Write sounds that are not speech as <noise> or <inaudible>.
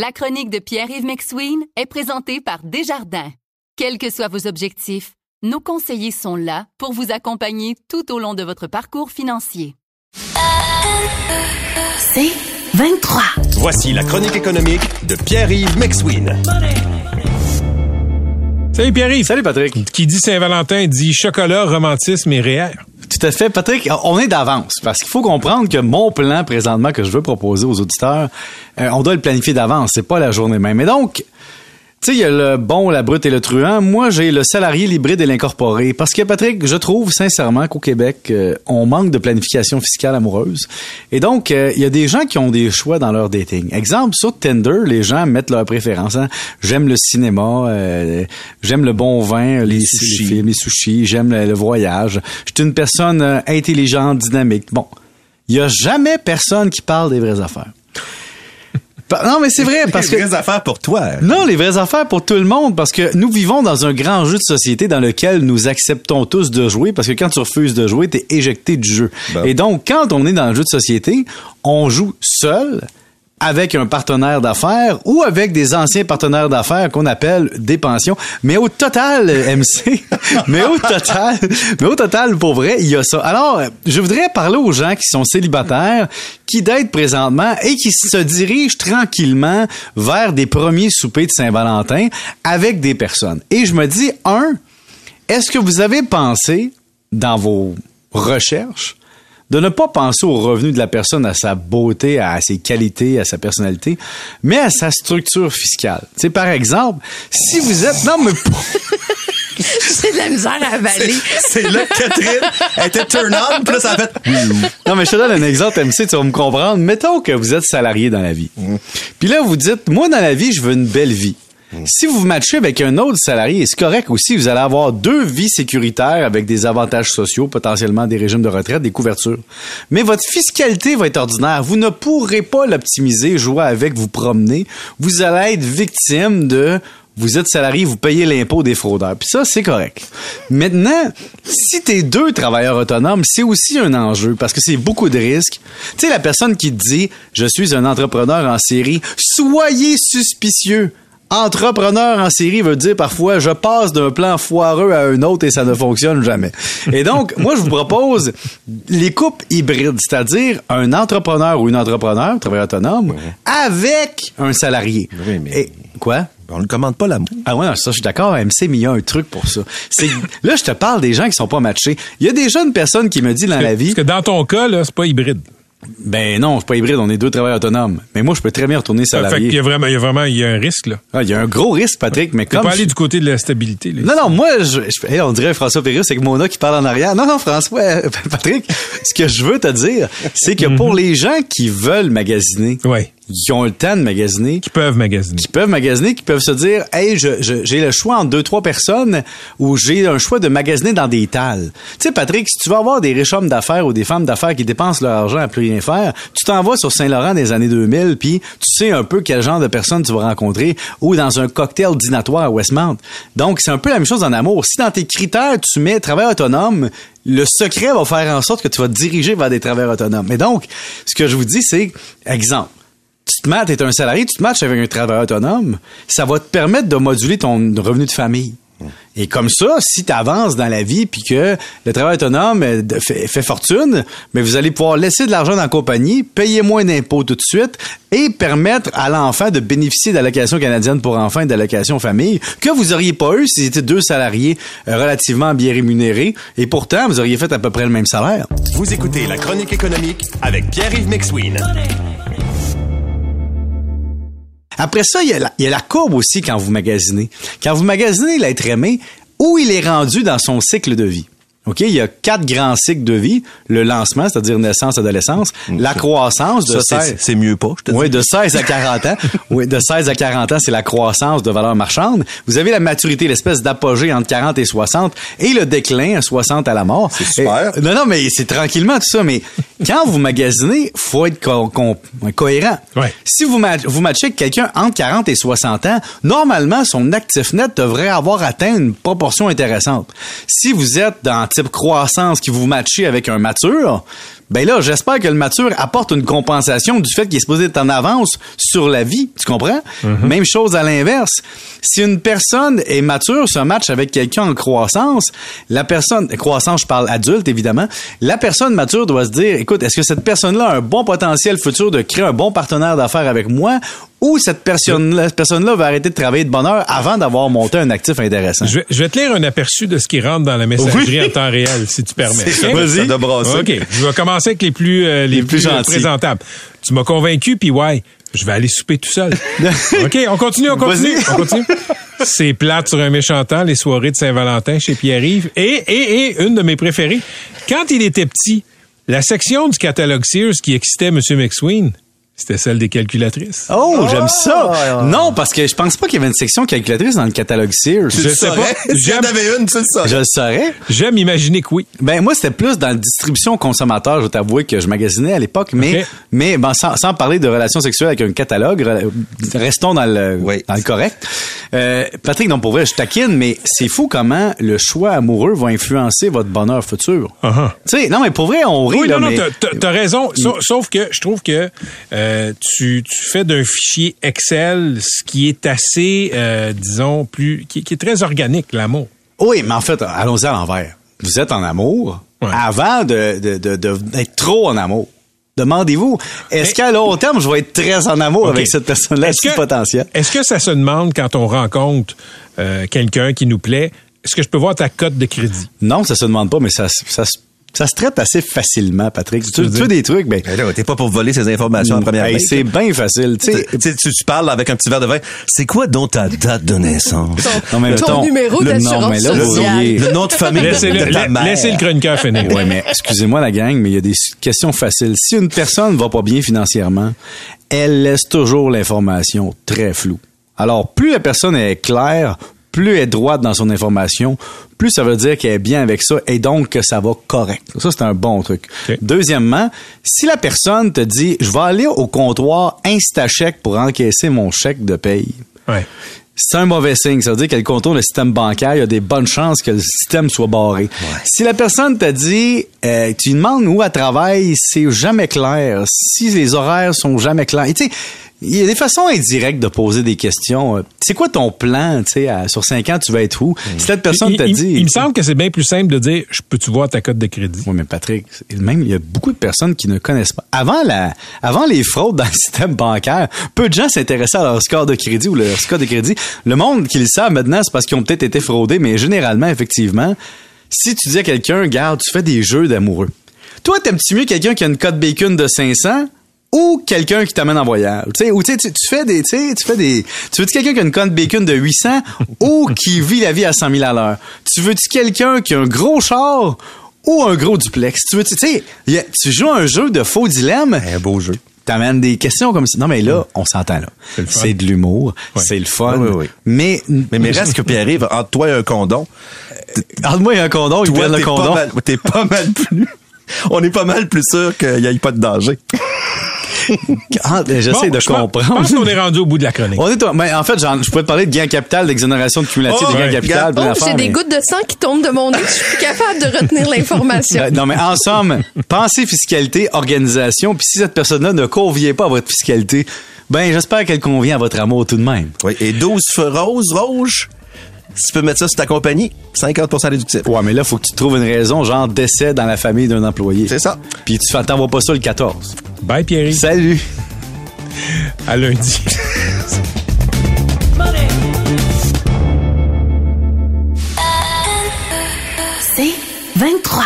La chronique de Pierre-Yves McSween est présentée par Desjardins. Quels que soient vos objectifs, nos conseillers sont là pour vous accompagner tout au long de votre parcours financier. C'est 23. Voici la chronique économique de Pierre-Yves McSween. Salut Pierre-Yves. Salut Patrick. Qui dit Saint-Valentin dit chocolat, romantisme et REER. Tout à fait, Patrick. On est d'avance parce qu'il faut comprendre que mon plan présentement que je veux proposer aux auditeurs, euh, on doit le planifier d'avance. C'est pas la journée même. Et donc, tu sais, il y a le bon, la brute et le truand. Moi, j'ai le salarié, l'hybride et l'incorporé. Parce que, Patrick, je trouve sincèrement qu'au Québec, euh, on manque de planification fiscale amoureuse. Et donc, euh, il y a des gens qui ont des choix dans leur dating. Exemple, sur Tinder, les gens mettent leurs préférences. Hein. J'aime le cinéma, euh, j'aime le bon vin, les, sushis, les, films, les sushis, j'aime le, le, voyage. Je suis une personne intelligente, dynamique. Bon, il y a jamais personne qui parle des vraies affaires. Non, mais c'est vrai parce que les vraies affaires pour toi. Non, les vraies affaires pour tout le monde parce que nous vivons dans un grand jeu de société dans lequel nous acceptons tous de jouer parce que quand tu refuses de jouer, t'es éjecté du jeu. Et donc quand on est dans le jeu de société, on joue seul avec un partenaire d'affaires ou avec des anciens partenaires d'affaires qu'on appelle des pensions. Mais au total, <laughs> MC, mais au total, mais au total, pour vrai, il y a ça. Alors, je voudrais parler aux gens qui sont célibataires, qui datent présentement et qui se dirigent tranquillement vers des premiers soupers de Saint-Valentin avec des personnes. Et je me dis, un, est-ce que vous avez pensé dans vos recherches de ne pas penser au revenu de la personne, à sa beauté, à ses qualités, à sa personnalité, mais à sa structure fiscale. Tu sais, par exemple, si vous êtes... Non, mais... <laughs> C'est de la misère à avaler. C'est là que Catherine était turn on, puis là, ça a fait... <laughs> Non, mais je te donne un exemple, MC, tu vas me comprendre. Mettons que vous êtes salarié dans la vie. Puis là, vous dites, moi, dans la vie, je veux une belle vie. Si vous vous matchez avec un autre salarié, c'est correct aussi, vous allez avoir deux vies sécuritaires avec des avantages sociaux, potentiellement des régimes de retraite, des couvertures. Mais votre fiscalité va être ordinaire. Vous ne pourrez pas l'optimiser, jouer avec, vous promener. Vous allez être victime de vous êtes salarié, vous payez l'impôt des fraudeurs. Puis ça, c'est correct. Maintenant, si t'es deux travailleurs autonomes, c'est aussi un enjeu parce que c'est beaucoup de risques. Tu sais, la personne qui te dit, je suis un entrepreneur en série, soyez suspicieux. Entrepreneur en série veut dire parfois je passe d'un plan foireux à un autre et ça ne fonctionne jamais. Et donc, moi, je vous propose les couples hybrides, c'est-à-dire un entrepreneur ou une entrepreneur, travailleur autonome, avec un salarié. Oui, mais- Et, quoi? On ne commande pas l'amour. Ah ouais, non, ça, je suis d'accord, MC, mais il y a un truc pour ça. C'est, là, je te parle des gens qui sont pas matchés. Il y a déjà une personne qui me dit dans la vie, Parce que dans ton cas, là, c'est pas hybride. Ben non, c'est pas hybride, on est deux travailleurs autonomes. Mais moi, je peux très bien retourner Ça fait salarié. y a vraiment, il y a vraiment, il y a un risque, là. Ah, Il y a un gros risque, Patrick, mais Tu peux comme pas je- aller du côté de la stabilité, là. Non, non, moi, je, je- hey, on dirait François Pérus, c'est que Mona qui parle en arrière. Non, non, François, <laughs> Patrick, ce que je veux te dire, c'est que pour les gens qui veulent magasiner, Ouais. qui ont le temps de magasiner, Qui peuvent magasiner. qui peuvent magasiner, qui peuvent se dire, hey, je, je- j'ai le choix entre deux, trois personnes ou j'ai un choix de magasiner dans des tales. Tu sais, Patrick, si tu veux avoir des riches hommes d'affaires ou des femmes d'affaires qui dépensent leur argent à plus rien faire, tu t'en vas sur Saint-Laurent des années 2000, puis tu sais un peu quel genre de personnes tu vas rencontrer ou dans un cocktail dînatoire à Westmount. Donc, c'est un peu la même chose en amour. Si dans tes critères, tu mets travail autonome, le secret va faire en sorte que tu vas te diriger vers des travailleurs autonomes. Mais donc, ce que je vous dis, c'est, exemple, tu te matches, t'es un salarié, tu te matches avec un travailleur autonome, ça va te permettre de moduler ton revenu de famille. Et comme ça, si tu avances dans la vie puis que le travail autonome euh, fait, fait fortune, mais vous allez pouvoir laisser de l'argent dans la compagnie, payer moins d'impôts tout de suite et permettre à l'enfant de bénéficier d'allocations canadiennes pour enfants et d'allocations famille que vous auriez pas eu si c'était deux salariés euh, relativement bien rémunérés et pourtant vous auriez fait à peu près le même salaire. Vous écoutez la chronique économique avec Pierre-Yves McSween. Après ça, il y, a la, il y a la courbe aussi quand vous magasinez. Quand vous magasinez l'être aimé, où il est rendu dans son cycle de vie? OK, il y a quatre grands cycles de vie. Le lancement, c'est-à-dire naissance, adolescence. La croissance de Ça, 16... c'est- mieux pas, je te dis. <laughs> Oui, de 16 à 40 ans. Oui, de 16 à 40 ans, c'est la croissance de valeur marchande. Vous avez la maturité, l'espèce d'apogée entre 40 et 60 et le déclin à 60 à la mort. C'est super. Et- non, non, mais c'est tranquillement tout ça. Mais quand vous magasinez, faut être co- co- cohérent. Ouais. Si vous, ma- vous matchez avec quelqu'un entre 40 et 60 ans, normalement, son actif net devrait avoir atteint une proportion intéressante. Si vous êtes dans type croissance qui vous matchez avec un mature, Ben là, j'espère que le mature apporte une compensation du fait qu'il est supposé être en avance sur la vie. Tu comprends? Même chose à l'inverse. Si une personne est mature, se match avec quelqu'un en croissance, la personne, croissance, je parle adulte, évidemment, la personne mature doit se dire, écoute, est-ce que cette personne-là a un bon potentiel futur de créer un bon partenaire d'affaires avec moi ou cette personne-là cette personne-là va arrêter de travailler de bonne heure avant d'avoir monté un actif intéressant? Je vais, je vais te lire un aperçu de ce qui rentre dans la messagerie Oui. en temps réel, si tu permets. C'est OK? Je vais commencer avec les plus, euh, les, Les plus plus, euh, présentables. Tu m'as convaincu, puis ouais, je vais aller souper tout seul. <laughs> OK, on continue, on continue, Vas-y. on continue. C'est plate sur un méchant temps, les soirées de Saint-Valentin chez Pierre-Yves. Et, et, et, une de mes préférées, quand il était petit, la section du catalogue Sears qui excitait M. McSween, c'était celle des calculatrices. Oh, j'aime ça. Non, parce que je pense pas qu'il y avait une section calculatrice dans le catalogue Sears. Je Tu le sais saurais? <laughs> pas. Si t'en avais une, tu le saurais. Je le saurais. J'aime imaginer que oui. Ben moi c'était plus dans la distribution consommateur, je vais t'avouer que je magasinais à l'époque, mais mais ben, sans, sans parler de relations sexuelles avec un catalogue, re- restons dans le Oui. dans le correct. Euh, Patrick, non pour vrai, je taquine, mais c'est fou comment le choix amoureux va influencer votre bonheur futur. Uh-huh. Tu sais, non mais pour vrai, on rit Oui, là, non, non, mais t'as- raison. Sauf, sauf que je trouve que euh, tu, tu fais d'un fichier Excel ce qui est assez, euh, disons, plus, qui, qui est très organique, l'amour. oui, mais en fait, allons-y à l'envers. Vous êtes en amour Ouais. avant de de de- de- d'être trop en amour. Demandez-vous, est-ce qu'à long terme, je vais être très en amour avec cette personne-là, que- potentiel? Est-ce que ça se demande quand on rencontre euh, quelqu'un qui nous plaît, est-ce que je peux voir ta cote de crédit? Non, ça se demande pas, mais ça, ça, se- ça se traite assez facilement, Patrick. Tu, veux tu veux des trucs, ben. Ben T'es pas pour voler ces informations en première hey, main. c'est bien facile. Tu sais, Tu, tu, parles avec un petit verre de vin. C'est quoi donc ta date de naissance? non, mais Ton mettons, numéro le- d'assurance non, mais là, vous sociale. Le nom de famille Laissez le, de ta la- mère. laissez le chroniqueur finir. Ouais, mais excusez-moi la gang, mais il y a des questions faciles. Si une personne va pas bien financièrement, elle laisse toujours l'information très floue. Alors, plus la personne est claire, plus elle est droite dans son information, plus ça veut dire qu'elle est bien avec ça et donc que ça va correct. Ça, c'est un bon truc. Deuxièmement, si la personne te dit, je vais aller au comptoir Instachèque pour encaisser mon chèque de paye, Ouais. c'est un mauvais signe. Ça veut dire qu'elle contourne le système bancaire. Il y a des bonnes chances que le système soit barré. Si la personne t'a dit, euh, tu lui demandes où elle travaille, c'est jamais clair. Si les horaires sont jamais clairs. Et tu sais, il y a des façons indirectes de poser des questions. Euh, C'est quoi ton plan, tu sais, sur cinq ans, tu vas être où? Si cette personne t'a dit... il me semble que c'est bien plus simple de dire, je peux-tu voir ta cote de crédit? Oui, mais Patrick, même il y a beaucoup de personnes qui ne connaissent pas. Avant la, avant les fraudes dans le <laughs> système bancaire, peu de gens s'intéressaient à leur score de crédit ou leur score de crédit. Le monde qui le savent maintenant, c'est parce qu'ils ont peut-être été fraudés, mais généralement, effectivement, si tu dis à quelqu'un, garde, tu fais des jeux d'amoureux. Toi, t'aimes-tu mieux quelqu'un qui a une cote bacon de 500 ou quelqu'un qui t'amène en voyage? Ou tu sais, tu tu fais des, tu fais des, tu veux-tu quelqu'un qui a une cote bacon de 800 <laughs> ou qui vit la vie à 100 000 à l'heure? Tu veux-tu quelqu'un qui a un gros char ou un gros duplex? Tu veux, tu sais, tu joues un jeu de faux dilemme. Un beau jeu. T'amènes des questions comme ça. Non, mais là, on s'entend, là. le. C'est de l'humour. Ouais. C'est le fun. Oui, oui, oui. Mais, Mais, mais reste que Pierre-Yves, entre toi et un condom, entre-moi et un condom, il toi, prend le t'es pas, condom. t'es pas mal plus... On est pas mal plus sûr qu'il n'y ait pas de danger. <laughs> Ah, J'essaie Bon, de je pense- comprendre. Je pense qu'on est rendu au bout de la chronique. On est, au- mais en fait, je pourrais te parler de gain capital, d'exonération de cumulatif Oh, de gain ouais. capital, Oh, j'ai des mais- gouttes de sang qui tombent de mon nez. Je suis plus capable de retenir <laughs> l'information. Euh, Non, mais en somme, pensée, fiscalité, organisation, puis si cette personne-là ne convient pas à votre fiscalité, ben j'espère qu'elle convient à votre amour tout de même. Oui. Et 12 feux roses, rouges, si tu peux mettre ça sur ta compagnie, 50% déductif. Ouais, mais là, faut que tu trouves une raison, genre décès dans la famille d'un employé. C'est ça. Puis tu fais- t'envoies pas ça le 14. Bye, Pierre. Salut! À lundi. C'est 23.